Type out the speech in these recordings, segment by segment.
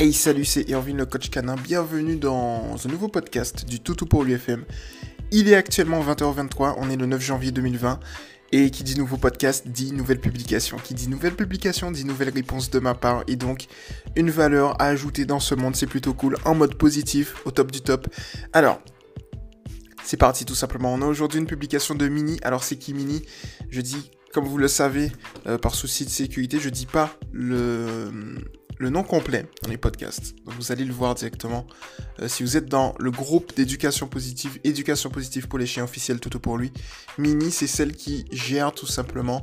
Hey salut, c'est Irvine le coach canin. Bienvenue dans un nouveau podcast du Toutou pour l'UFM. Il est actuellement 20h23, on est le 9 janvier 2020. Et qui dit nouveau podcast dit nouvelle publication. Qui dit nouvelle publication dit nouvelle réponse de ma part. Et donc une valeur à ajouter dans ce monde, c'est plutôt cool. En mode positif, au top du top. Alors, c'est parti tout simplement. On a aujourd'hui une publication de Mini. Alors c'est qui Mini? Je dis, comme vous le savez, euh, par souci de sécurité, je dis pas le le nom complet dans les podcasts. Vous allez le voir directement. Euh, si vous êtes dans le groupe d'éducation positive, éducation positive pour les chiens officiels, tout pour lui, Mini, c'est celle qui gère tout simplement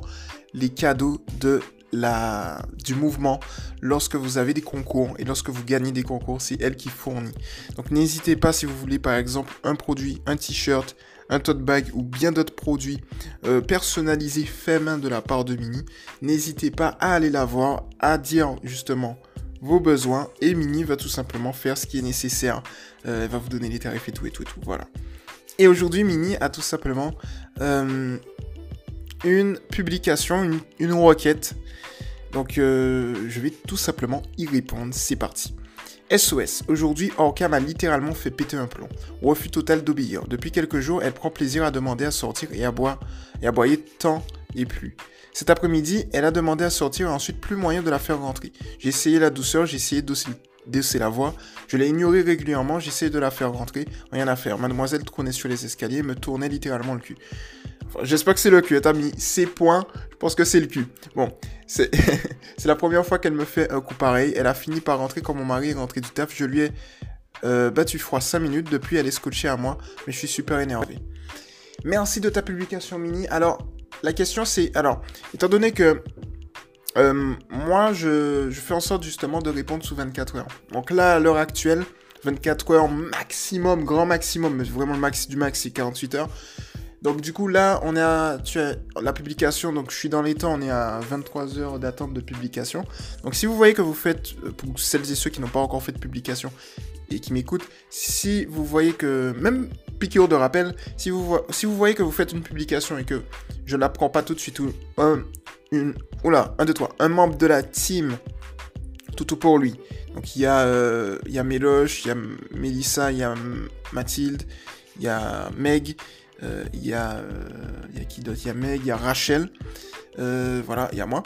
les cadeaux de du mouvement lorsque vous avez des concours et lorsque vous gagnez des concours, c'est elle qui fournit. Donc n'hésitez pas si vous voulez par exemple un produit, un t-shirt, un tote bag ou bien d'autres produits euh, personnalisés fait main de la part de Mini, n'hésitez pas à aller la voir, à dire justement vos besoins et Mini va tout simplement faire ce qui est nécessaire. Euh, elle va vous donner les tarifs et tout et tout et tout. Voilà. Et aujourd'hui, Mini a tout simplement euh, une publication, une, requête. Donc, euh, je vais tout simplement y répondre. C'est parti. SOS. Aujourd'hui, Orca m'a littéralement fait péter un plomb. Refus total d'obéir. Depuis quelques jours, elle prend plaisir à demander à sortir et à boire et à boyer tant et plus. Cet après-midi, elle a demandé à sortir et ensuite plus moyen de la faire rentrer. J'ai essayé la douceur, j'ai essayé d'osser la voix. Je l'ai ignorée régulièrement, j'ai essayé de la faire rentrer. Rien à faire. Mademoiselle trônait sur les escaliers et me tournait littéralement le cul. J'espère que c'est le cul. T'as mis ces points, je pense que c'est le cul. Bon, c'est la première fois qu'elle me fait un coup pareil. Elle a fini par rentrer quand mon mari est rentré du taf. Je lui ai euh, battu froid 5 minutes. Depuis, elle est scotchée à moi, mais je suis super énervé. Merci de ta publication, Mini. Alors, la question c'est, alors, étant donné que euh, moi, je, fais en sorte justement de répondre sous 24 heures. Donc là, à l'heure actuelle, 24 heures maximum, grand maximum, mais vraiment le max du max, c'est 48 heures. Donc du coup là, on est à la publication, donc je suis dans les temps, on est à 23 heures d'attente de publication. Donc si vous voyez que vous faites, euh, pour celles et ceux qui n'ont pas encore fait de publication et qui m'écoutent, si vous voyez que, même piqûre de rappel, si vous, si vous voyez que vous faites une publication et que je ne la prends pas tout de suite, ou un, une, oula, un, deux, trois, un membre de la team, tout pour lui. Donc il y a, euh, il y a Méloche, il y a Mélissa, il y a Mathilde, il y a Meg, il y, a, euh, y a qui d'autre? Il y a Meg, il y a Rachel, voilà, il y a moi.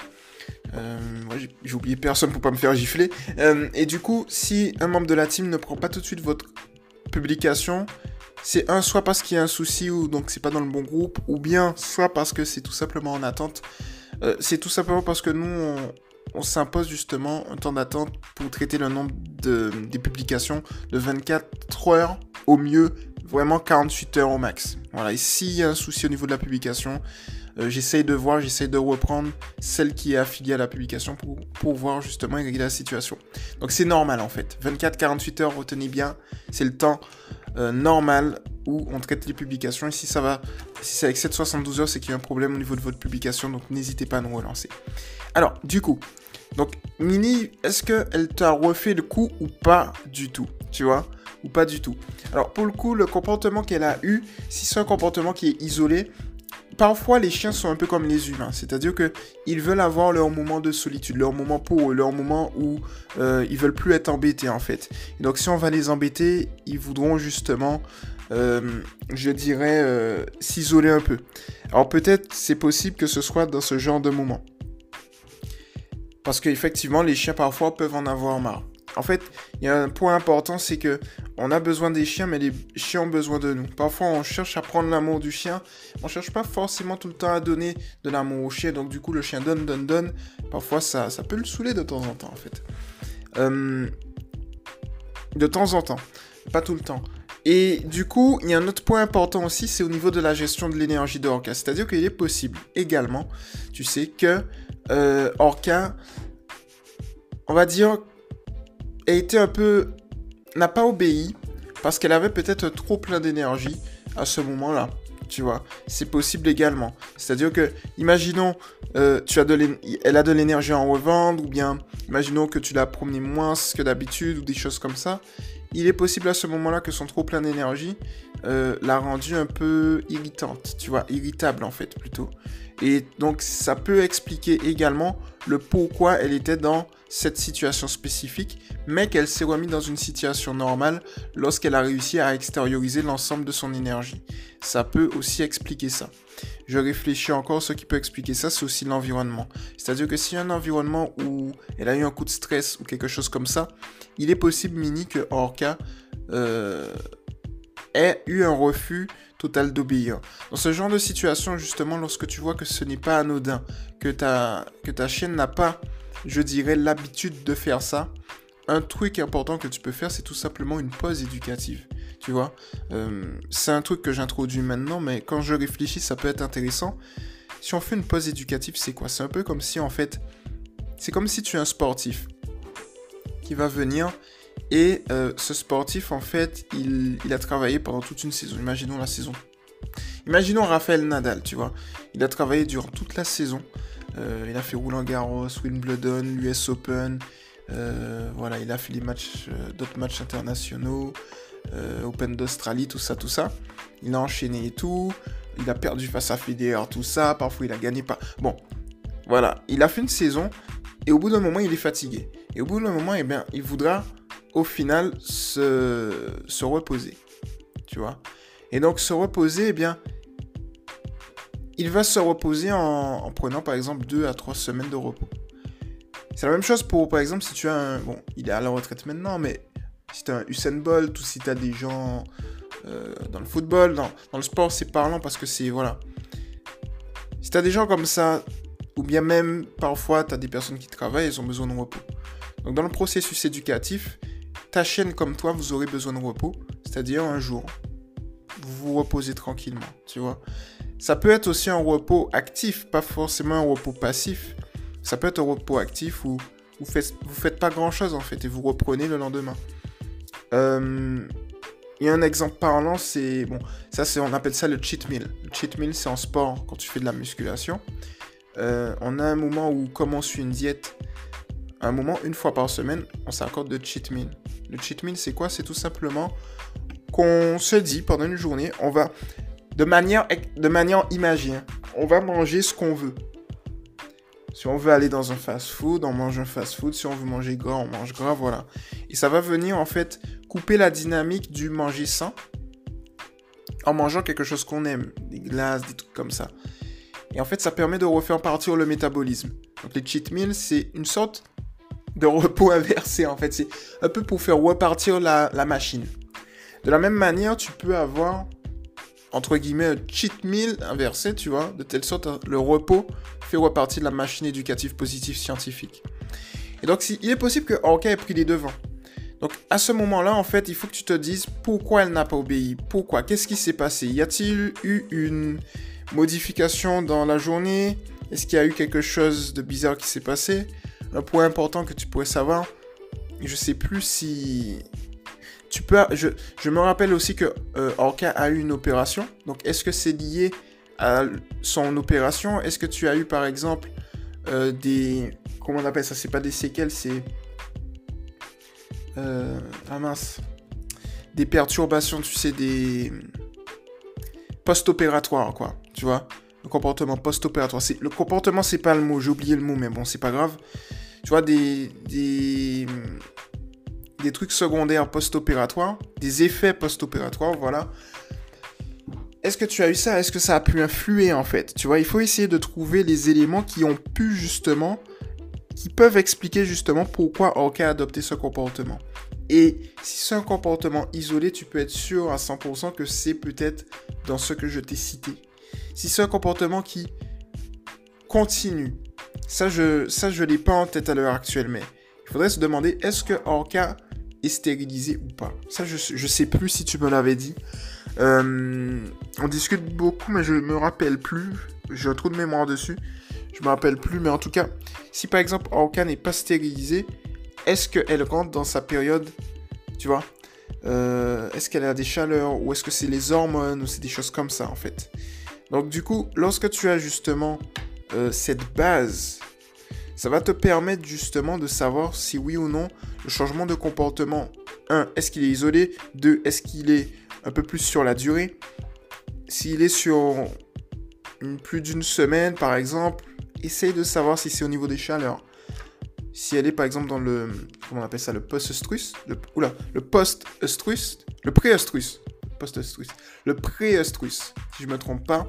j'ai oublié personne pour pas me faire gifler. et du coup, si un membre de la team ne prend pas tout de suite votre publication, c'est un soit parce qu'il y a un souci ou donc c'est pas dans le bon groupe, ou bien soit parce que c'est tout simplement en attente. Euh, c'est tout simplement parce que nous, on, s'impose justement un temps d'attente pour traiter le nombre de, des publications de 24 heures au mieux, vraiment 48 heures au max. Voilà, et s'il y a un souci au niveau de la publication, euh, j'essaye de voir, j'essaye de reprendre celle qui est affiliée à la publication pour, pour voir justement régler la situation. Donc c'est normal en fait. 24-48 heures, retenez bien, c'est le temps euh, normal où on traite les publications. Et si ça va, si c'est avec 772 heures, c'est qu'il y a un problème au niveau de votre publication, donc n'hésitez pas à nous relancer. Alors, du coup, donc Mini, est-ce qu'elle t'a refait le coup ou pas du tout? Tu vois? Ou pas du tout Alors, pour le coup, le comportement qu'elle a eu, si c'est un comportement qui est isolé, parfois les chiens sont un peu comme les humains, c'est-à-dire que ils veulent avoir leur moment de solitude, leur moment pour eux, leur moment où euh, ils veulent plus être embêtés en fait. donc si on va les embêter, ils voudront justement, euh, je dirais, euh, s'isoler un peu. Alors peut-être c'est possible que ce soit dans ce genre de moment. Parce qu'effectivement, les chiens parfois peuvent en avoir marre. En fait, il y a un point important, c'est que on a besoin des chiens, mais les chiens ont besoin de nous. Parfois, on cherche à prendre l'amour du chien. On cherche pas forcément tout le temps à donner de l'amour au chien. Donc, du coup, le chien donne, donne, donne. Parfois, ça, ça peut le saouler de temps en temps, en fait. Euh, de temps en temps. Pas tout le temps. Et du coup, il y a un autre point important aussi, c'est au niveau de la gestion de l'énergie de Orca. C'est-à-dire qu'il est possible également, tu sais, que euh, Orca, on va dire, a été un peu n'a pas obéi parce qu'elle avait peut-être trop plein d'énergie à ce moment-là. Tu vois, c'est possible également. C'est-à-dire que, imaginons, euh, tu as de elle a de l'énergie en revendre, ou bien, imaginons que tu l'as promené moins que d'habitude, ou des choses comme ça. Il est possible à ce moment-là que son trop plein d'énergie euh, l'a rendue un peu irritante, tu vois, irritable en fait plutôt. Et donc ça peut expliquer également le pourquoi elle était dans cette situation spécifique, mais qu'elle s'est remise dans une situation normale lorsqu'elle a réussi à extérioriser l'ensemble de son énergie. Ça peut aussi expliquer ça. Je réfléchis encore, ce qui peut expliquer ça, c'est aussi l'environnement. C'est-à-dire que a un environnement où elle a eu un coup de stress ou quelque chose comme ça, il est possible, Mini, que Orca euh, ait eu un refus total d'obéir. Dans ce genre de situation, justement, lorsque tu vois que ce n'est pas anodin, que ta, que ta chienne n'a pas, je dirais, l'habitude de faire ça, un truc important que tu peux faire, c'est tout simplement une pause éducative. Tu vois, euh, c'est un truc que j'introduis maintenant, mais quand je réfléchis, ça peut être intéressant. Si on fait une pause éducative, c'est quoi? C'est un peu comme si, en fait, c'est comme si tu es un sportif qui va venir et euh, ce sportif, en fait, il, a travaillé pendant toute une saison. Imaginons la saison. Imaginons Raphaël Nadal, tu vois. Il a travaillé durant toute la saison. Euh, il a fait Roland Garros, Wimbledon, l'US Open. Euh, voilà, il a fait les matchs, d'autres matchs internationaux, Open d'Australie, tout ça, tout ça. Il a enchaîné et tout. Il a perdu face à Federer, tout ça. Parfois, il a gagné pas. Bon, voilà. Il a fait une saison et au bout d'un moment, il est fatigué. Et au bout d'un moment, eh bien, il voudra au final se, reposer. Tu vois Et donc se reposer, eh bien, il va se reposer en, prenant par exemple 2 à 3 semaines de repos. C'est la même chose pour, par exemple, si tu as un... Bon, il est à la retraite maintenant, mais si tu as un Usain Bolt ou si tu as des gens euh, dans le football, dans, dans le sport, c'est parlant parce que c'est... Voilà. Si tu as des gens comme ça, ou bien même parfois tu as des personnes qui travaillent, elles ont besoin de repos. Donc dans le processus éducatif, ta chaîne comme toi, vous aurez besoin de repos, c'est-à-dire un jour. Vous vous reposez tranquillement, tu vois. Ça peut être aussi un repos actif, pas forcément un repos passif. Ça peut être un repos actif où vous faites, faites pas grand-chose en fait et vous reprenez le lendemain. Euh, il un exemple parlant, c'est bon, ça c'est on appelle ça le cheat meal. Le cheat meal c'est en sport quand tu fais de la musculation. Euh, on a un moment où comme on suit une diète, un moment une fois par semaine, on s'accorde de cheat meal. Le cheat meal, c'est quoi? C'est tout simplement qu'on se dit pendant une journée, on va, de manière, de manière on va manger ce qu'on veut. Si on veut aller dans un fast-food, on mange un fast-food. Si on veut manger gras, on mange gras, voilà. Et ça va venir en fait couper la dynamique du manger sain en mangeant quelque chose qu'on aime, des glaces, des trucs comme ça. Et en fait, ça permet de refaire partir le métabolisme. Donc les cheat meals, c'est une sorte de repos inversé en fait. C'est un peu pour faire repartir la, machine. De la même manière, tu peux avoir entre guillemets un cheat meal inversé, tu vois, de telle sorte le repos fait repartir la machine éducative positive scientifique. Et donc, il est possible que Orca ait pris les devants. Donc, à ce moment-là, en fait, il faut que tu te dises pourquoi elle n'a pas obéi. Pourquoi? Qu'est-ce qui s'est passé? Y a-t-il eu une modification dans la journée? Est-ce qu'il y a eu quelque chose de bizarre qui s'est passé? Un point important que tu pourrais savoir, je sais plus si tu peux. Je, me rappelle aussi que euh, Orca a eu une opération. Donc, est-ce que c'est lié à son opération? Est-ce que tu as eu, par exemple, euh, des. Comment on appelle ça? C'est pas des séquelles, c'est. Euh, ah mince. Des perturbations, tu sais, des. Post-opératoires, quoi. Tu vois? Le comportement post-opératoire. Le comportement, c'est pas le mot. J'ai oublié le mot, mais bon, c'est pas grave tu vois, des, des, des trucs secondaires post-opératoires, des effets post-opératoires, voilà. Est-ce que tu as eu ça? Est-ce que ça a pu influer en fait? Tu vois, il faut essayer de trouver les éléments qui ont pu justement, qui peuvent expliquer justement pourquoi Orca a adopté ce comportement. Et si c'est un comportement isolé, tu peux être sûr à 100% que c'est peut-être dans ce que je t'ai cité. Si c'est un comportement qui continue, ça, je ça, je l'ai pas en tête à l'heure actuelle, mais il faudrait se demander est-ce que Orca est stérilisé ou pas? Ça, je, je sais plus si tu me l'avais dit. Euh, on discute beaucoup, mais je me rappelle plus. J'ai un trou de mémoire dessus. Je me rappelle plus, mais en tout cas, si par exemple Orca n'est pas stérilisée, est-ce qu'elle rentre dans sa période, tu vois? Euh, Est-ce qu'elle a des chaleurs ou est-ce que c'est les hormones ou c'est des choses comme ça en fait? Donc du coup, lorsque tu as justement euh, cette base, ça va te permettre justement de savoir si oui ou non le changement de comportement, 1, est-ce qu'il est isolé? 2, est-ce qu'il est un peu plus sur la durée? S'il est sur plus d'une semaine, par exemple, essaye de savoir si c'est au niveau des chaleurs. Si elle est par exemple dans le. Comment on appelle ça Le post-oestrus le, Oula, le post-oestrus Le pré-oestrus. Post-oestrus. Le pré-oestrus, si je me trompe pas.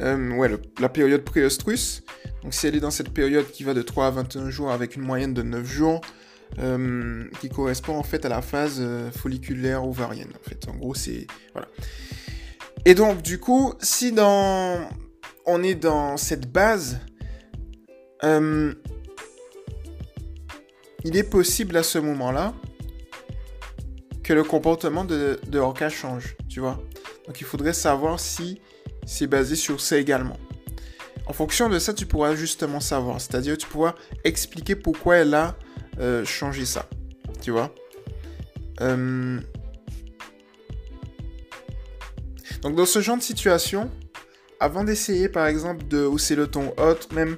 Euh, ouais, la période pré-oestrus. Donc si elle est dans cette période qui va de 3 à 21 jours avec une moyenne de 9 jours, euh, qui correspond en fait à la phase euh, folliculaire ovarienne. En fait, en gros, c'est voilà. Et donc, du coup, si dans on est dans cette base, euh, il est possible à ce moment-là que le comportement de, de change, tu vois. Donc, il faudrait savoir si c'est basé sur ça également. En fonction de ça, tu pourras justement savoir. C'est-à-dire, tu pourras expliquer pourquoi elle a euh, changé ça. Tu vois? Euh, Donc, dans ce genre de situation, avant d'essayer, par exemple, de hausser le ton autre, même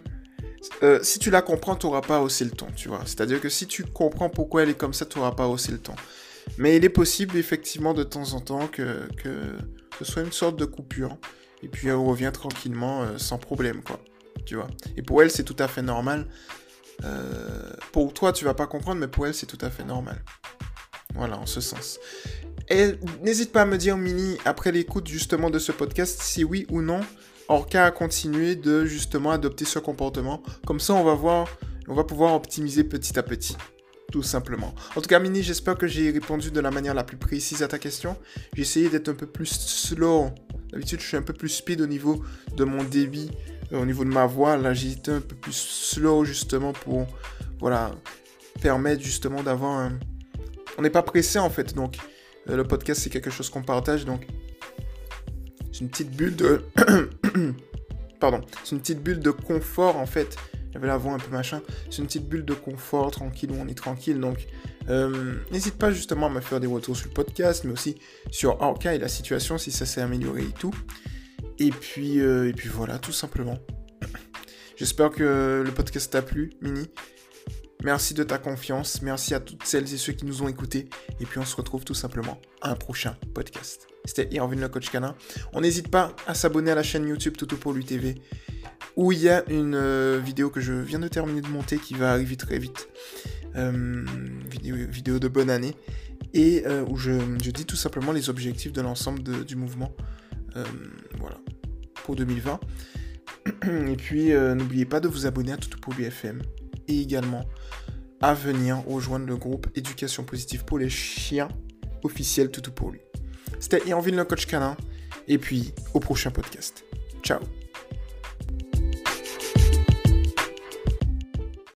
euh, si tu la comprends, tu n'auras pas haussé le ton, tu vois. C'est-à-dire que si tu comprends pourquoi elle est comme ça, tu n'auras pas haussé le ton. Mais il est possible, effectivement, de temps en temps, que, que ce soit une sorte de coupure et puis elle revient tranquillement euh, sans problème, quoi. Tu vois. Et pour elle, c'est tout à fait normal. Euh, pour toi, tu vas pas comprendre, mais pour elle, c'est tout à fait normal. Voilà, en ce sens. Et n'hésite pas à me dire, Mini, après l'écoute justement de ce podcast, si oui ou non, Orca a continué de justement adopter ce comportement. Comme ça, on va voir, on va pouvoir optimiser petit à petit. Tout simplement. En tout cas, Mini, j'espère que j'ai répondu de la manière la plus précise à ta question. J'ai essayé d'être un peu plus slow D'habitude, je suis un peu plus speed au niveau de mon débit, euh, au niveau de ma voix. Là, j'ai été un peu plus slow justement pour, voilà, permettre justement d'avoir un... On n'est pas pressé en fait, donc euh, le podcast c'est quelque chose qu'on partage, donc c'est une petite bulle de... Pardon, c'est une petite bulle de confort en fait avait la voix un peu machin. C'est une petite bulle de confort, tranquille, où on est tranquille. Donc, euh, n'hésite pas justement à me faire des retours sur le podcast, mais aussi sur Orca et la situation, si ça s'est amélioré et tout. Et puis, euh, et puis voilà, tout simplement. J'espère que le podcast t'a plu, Mini. Merci de ta confiance. Merci à toutes celles et ceux qui nous ont écoutés. Et puis on se retrouve tout simplement à un prochain podcast. C'était Irvin le coach canin. On n'hésite pas à s'abonner à la chaîne YouTube Toto pour l'UTV où il y a une euh, vidéo que je viens de terminer de monter qui va arriver très vite. Euh, vidéo, de bonne année. Et euh, où je, dis tout simplement les objectifs de l'ensemble du mouvement. voilà. Pour 2020. Et puis n'oubliez pas de vous abonner à Toutou pour BFM. Et également à venir rejoindre le groupe Éducation positive pour les chiens officiel Toutou pour lui. C'était Irvine le coach canin. Et puis au prochain podcast. Ciao